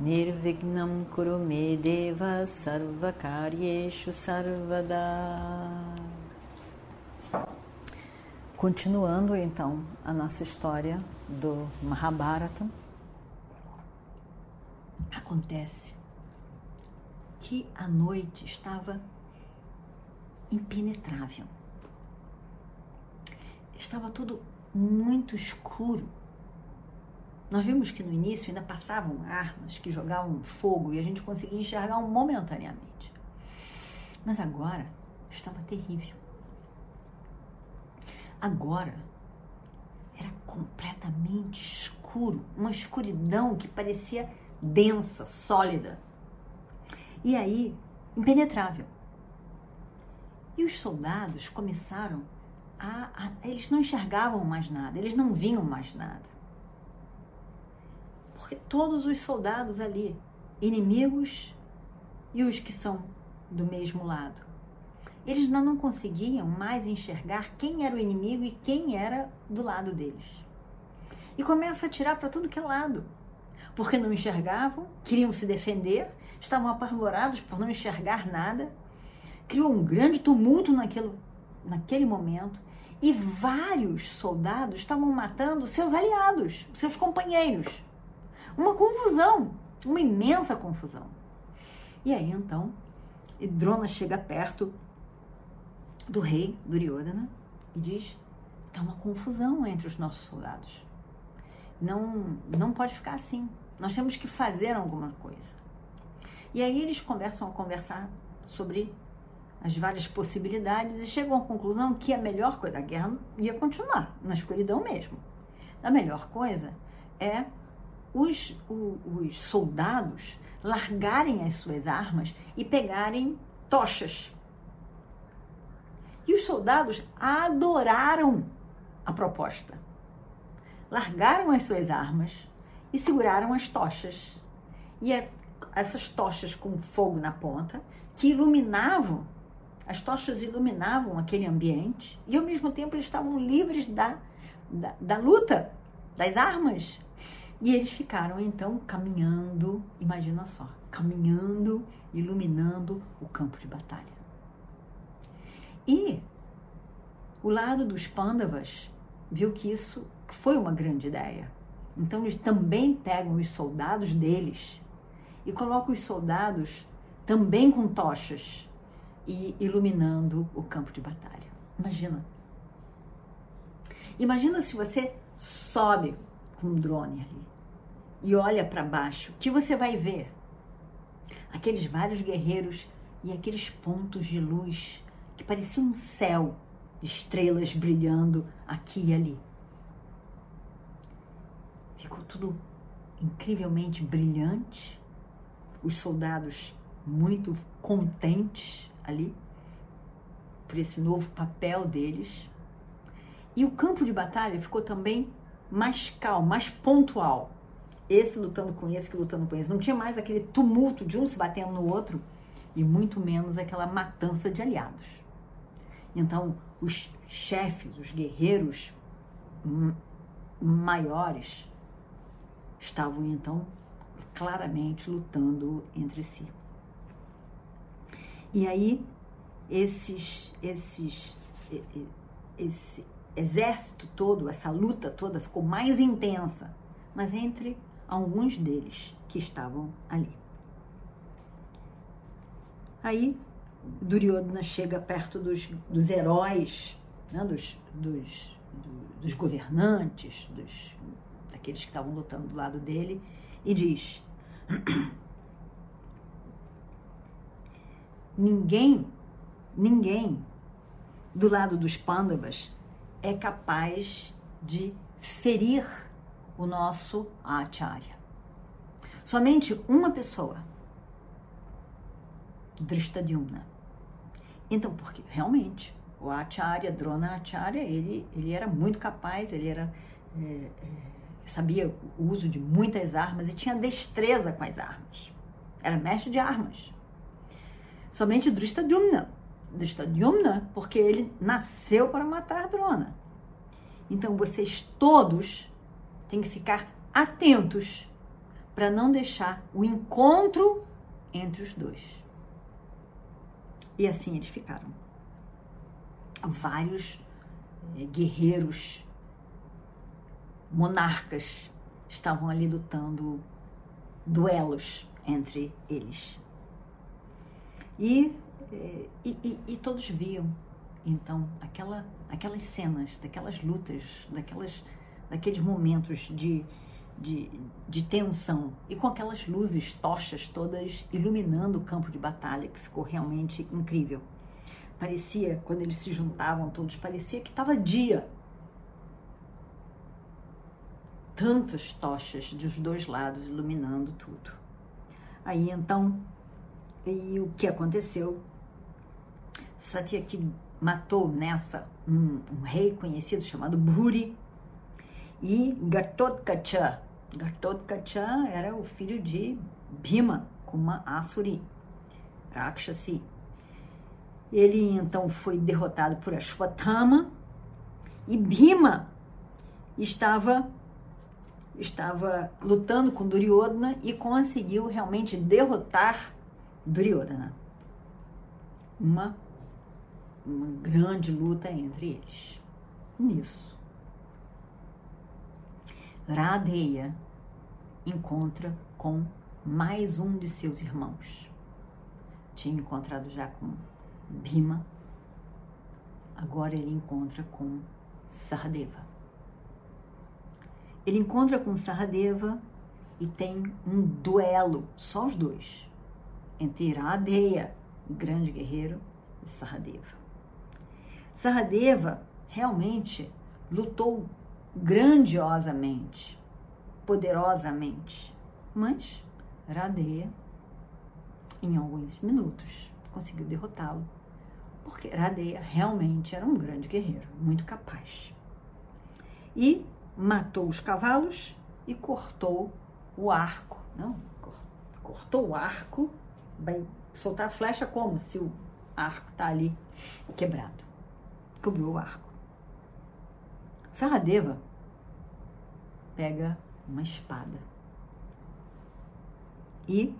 Nirvignam Kurumedeva Sarvakaryeshu Sarvada Continuando então a nossa história do Mahabharata, acontece que a noite estava impenetrável. Estava tudo muito escuro. Nós vimos que no início ainda passavam armas que jogavam fogo e a gente conseguia enxergar momentaneamente. Mas agora estava terrível. Agora era completamente escuro, uma escuridão que parecia densa, sólida. E aí, impenetrável. E os soldados começaram a, a, Eles não enxergavam mais nada, eles não viam mais nada. Porque todos os soldados ali, inimigos e os que são do mesmo lado, eles não, conseguiam mais enxergar quem era o inimigo e quem era do lado deles. E começa a tirar para tudo que é lado, porque não enxergavam, queriam se defender, estavam apavorados por não enxergar nada. Criou um grande tumulto naquele, naquele momento e vários soldados estavam matando seus aliados, seus companheiros. Uma confusão, uma imensa confusão. E aí então, Drona chega perto do rei Duryodhana e diz: está uma confusão entre os nossos soldados. Não, não pode ficar assim. Nós temos que fazer alguma coisa. E aí eles começam a conversar sobre as várias possibilidades e chegam à conclusão que a melhor coisa, a guerra ia continuar na escuridão mesmo. A melhor coisa é os, os soldados largarem as suas armas e pegarem tochas. E os soldados adoraram a proposta. Largaram as suas armas e seguraram as tochas. E é essas tochas com fogo na ponta que iluminavam as tochas iluminavam aquele ambiente e ao mesmo tempo eles estavam livres da, da, da luta, das armas. E eles ficaram então caminhando, imagina só, caminhando, iluminando o campo de batalha. E o lado dos Pandavas viu que isso foi uma grande ideia. Então eles também pegam os soldados deles e colocam os soldados também com tochas e iluminando o campo de batalha. Imagina. Imagina se você sobe com um drone ali e olha para baixo, o que você vai ver? Aqueles vários guerreiros e aqueles pontos de luz que pareciam um céu estrelas brilhando aqui e ali. Ficou tudo incrivelmente brilhante, os soldados muito contentes ali por esse novo papel deles. E o campo de batalha ficou também mais calmo, mais pontual. Esse lutando com esse, que lutando com esse. Não tinha mais aquele tumulto de um se batendo no outro e muito menos aquela matança de aliados. Então, os chefes, os guerreiros maiores estavam então claramente lutando entre si. E aí esses, esses, esse exército todo, essa luta toda ficou mais intensa, mas entre alguns deles que estavam ali. Aí Duryodhana chega perto dos, dos heróis, né, dos, dos, dos governantes, dos, daqueles que estavam lutando do lado dele, e diz: ninguém, ninguém do lado dos pândavas é capaz de ferir o nosso acharya. Somente uma pessoa Drishtadyumna. Então, porque realmente o Acharya, Drona Acharya, ele, ele era muito capaz, ele era é, é, sabia o uso de muitas armas e tinha destreza com as armas. Era mestre de armas. Somente Drishtadyumna. Drishtadyumna, porque ele nasceu para matar Drona. Então vocês todos têm que ficar atentos para não deixar o encontro entre os dois. E assim eles ficaram. Vários é, guerreiros, monarcas estavam ali lutando duelos entre eles. E, eh, e, e, e todos viam, então, aquela, aquelas cenas, daquelas lutas, daquelas, daqueles momentos de, de, de tensão e com aquelas luzes, tochas todas iluminando o campo de batalha, que ficou realmente incrível. Parecia, quando eles se juntavam todos, parecia que estava dia. Tantas tochas dos dois lados iluminando tudo. Aí então, e o que aconteceu? Satyaki matou nessa um, um rei conhecido chamado Bhuri e Gatotkacha. Gatotkacha era o filho de Bhima, uma Asuri, Rakshasi. Ele então foi derrotado por Ashwatthama e Bhima estava estava lutando com Duryodhana e conseguiu realmente derrotar Duryodhana. Uma, uma grande luta entre eles. Nisso, Radeya encontra com mais um de seus irmãos. Tinha encontrado já com Bhima, agora ele encontra com Sardeva. Ele encontra com Sardeva e tem um duelo, só os dois, entre Iradeya, grande guerreiro, e Sardeva. Sardeva realmente lutou grandiosamente, poderosamente, mas Radeya, em alguns minutos, conseguiu derrotá-lo, porque Radeya realmente era um grande guerreiro, muito capaz. E matou os cavalos e cortou o arco. Não, cortou o arco, vai soltar a flecha como se o arco está ali quebrado. Cobriu o arco. Saradeva pega uma espada e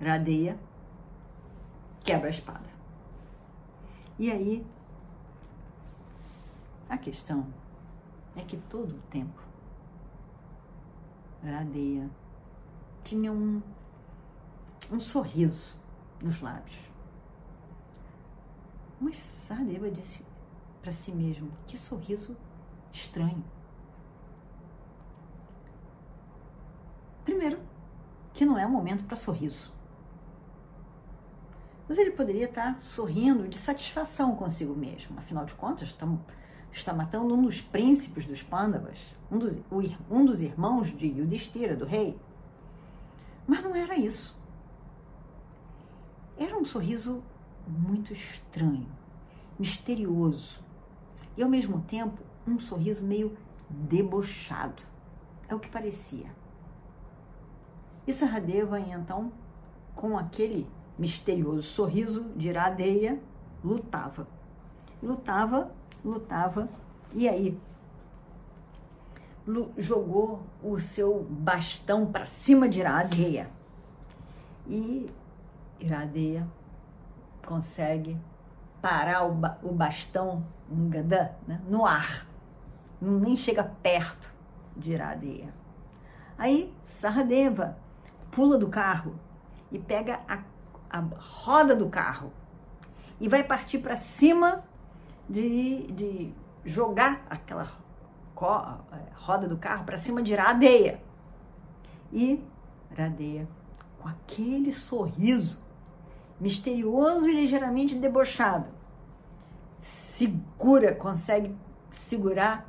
Radeia quebra a espada. E aí a questão é que todo o tempo Radeia tinha um, um sorriso nos lábios. Mas Sadeva disse para si mesmo: que sorriso estranho. Primeiro, que não é um momento para sorriso. Mas ele poderia estar sorrindo de satisfação consigo mesmo. Afinal de contas, estamos está matando um dos príncipes dos Pandavas, um dos, um dos irmãos de Yudhishthira, do rei. Mas não era isso. Era um sorriso muito estranho, misterioso e ao mesmo tempo um sorriso meio debochado. É o que parecia. E Saradeva então, com aquele misterioso sorriso de Iradeia, lutava. Lutava lutava e aí jogou o seu bastão para cima de Iradeia. E Iradeia consegue parar o, ba o bastão Gadã, né, no ar. Nem chega perto de Iradeia. Aí Saradeva pula do carro e pega a, a roda do carro e vai partir para cima de, de jogar aquela é, roda do carro para cima de Radeia. E Radeia, com aquele sorriso misterioso e ligeiramente debochado, segura, consegue segurar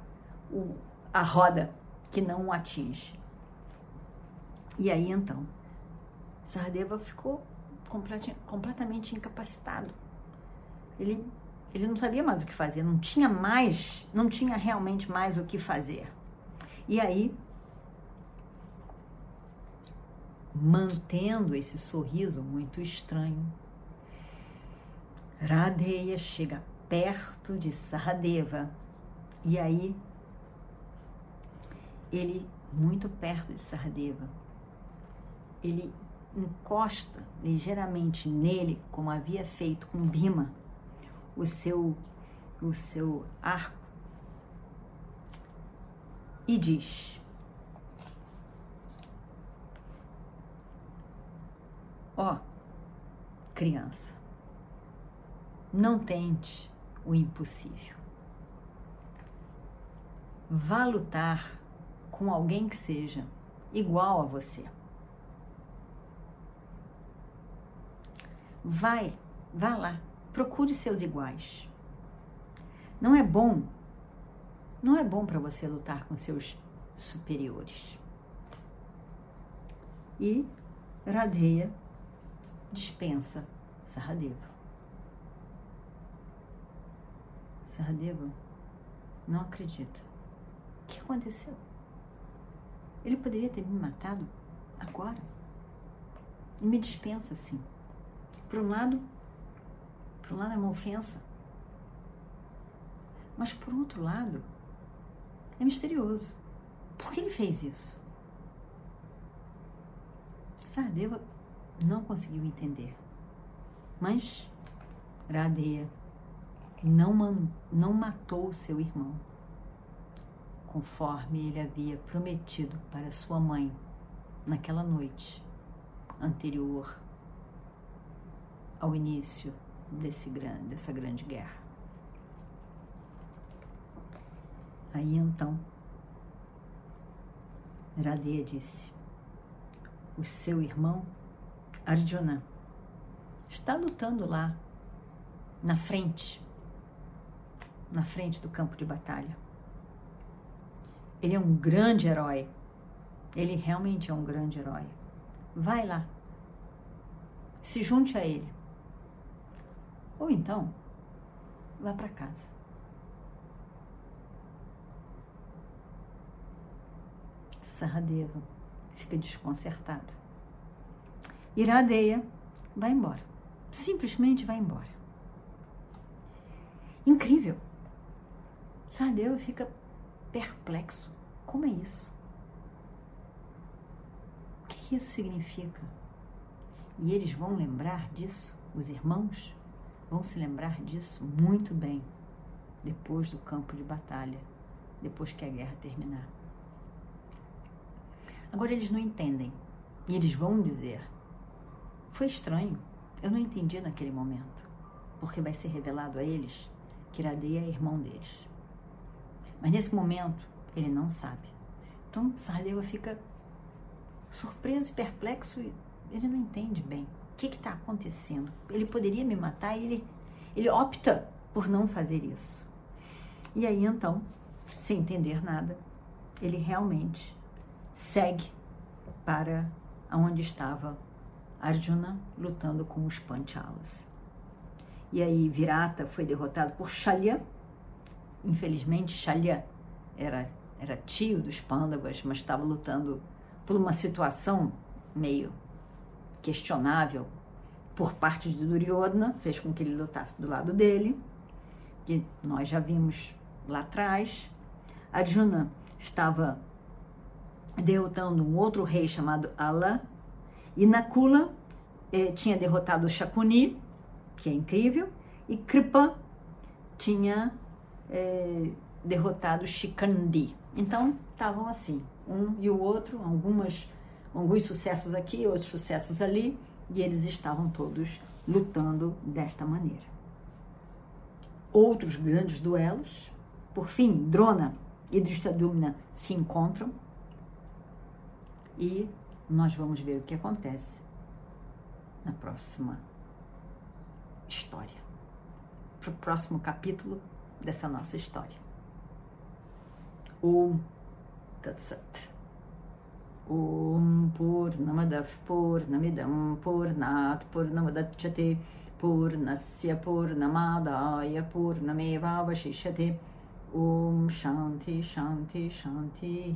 o, a roda que não o atinge. E aí então, Sardeva ficou completamente incapacitado. Ele, ele não sabia mais o que fazer, não tinha mais, não tinha realmente mais o que fazer. E aí, mantendo esse sorriso muito estranho, Radeya chega perto de Sahadeva e aí ele muito perto de Sahadeva ele encosta ligeiramente nele, como havia feito com Bima, o seu, o seu arco, e diz: Ó, criança, não tente o impossível. Vá lutar com alguém que seja igual a você. Vai, vá lá, procure seus iguais. Não é bom, não é bom para você lutar com seus superiores. E Radeya dispensa Saradeva. Saradeva não acredita. O que aconteceu? Ele poderia ter me matado agora. E me dispensa assim. Por um lado, por um lado é uma ofensa. Mas por outro lado, é misterioso. Por que ele fez isso? Sardeva não conseguiu entender. Mas Radeia não, não matou seu irmão, conforme ele havia prometido para sua mãe naquela noite anterior ao início desse dessa grande guerra. Aí então, Radeya disse: O seu irmão Arjuna está lutando lá, na frente, na frente do campo de batalha. Ele é um grande herói. Ele realmente é um grande herói. Vai lá. Se junte a ele. Ou então, vá para casa. Saradeva fica desconcertado. Iradeia vai embora. Simplesmente vai embora. Incrível. Saradeva fica perplexo. Como é isso? O que isso significa? E eles vão lembrar disso, os irmãos? vão se lembrar disso muito bem depois do campo de batalha, depois que a guerra terminar. Agora eles não entendem e eles vão dizer: foi estranho, eu não entendi naquele momento, porque vai ser revelado a eles que Iradeia é irmão deles. Mas nesse momento ele não sabe. Então Sardeva fica surpreso e perplexo e ele não entende bem que está acontecendo? Ele poderia me matar e ele, ele opta por não fazer isso. E aí então, sem entender nada, ele realmente segue para onde estava Arjuna lutando com os Panchalas. E aí Virata foi derrotado por Shalya. Infelizmente, Shalya era, era tio dos Pandavas, mas estava lutando por uma situação meio questionável por parte de Duryodhana, fez com que ele lutasse do lado dele, que nós já vimos lá atrás. Arjuna estava derrotando um outro rei chamado Ala, e Nakula eh, tinha derrotado Shakuni, que é incrível, e Kripa tinha eh, derrotado Shikandi. Então, estavam assim, um e o outro, algumas alguns sucessos aqui, outros sucessos ali, e eles estavam todos lutando desta maneira. Outros grandes duelos, por fim, Drona e Drishtadyumna se encontram e nós vamos ver o que acontece na próxima história, para o próximo capítulo dessa nossa história. Om Tat Sat. Om Purnamadav Purnamidam Purnat Purnamadachyate Purnasya Purnamadaya Purnamevavashishyate Om Shanti Shanti Shanti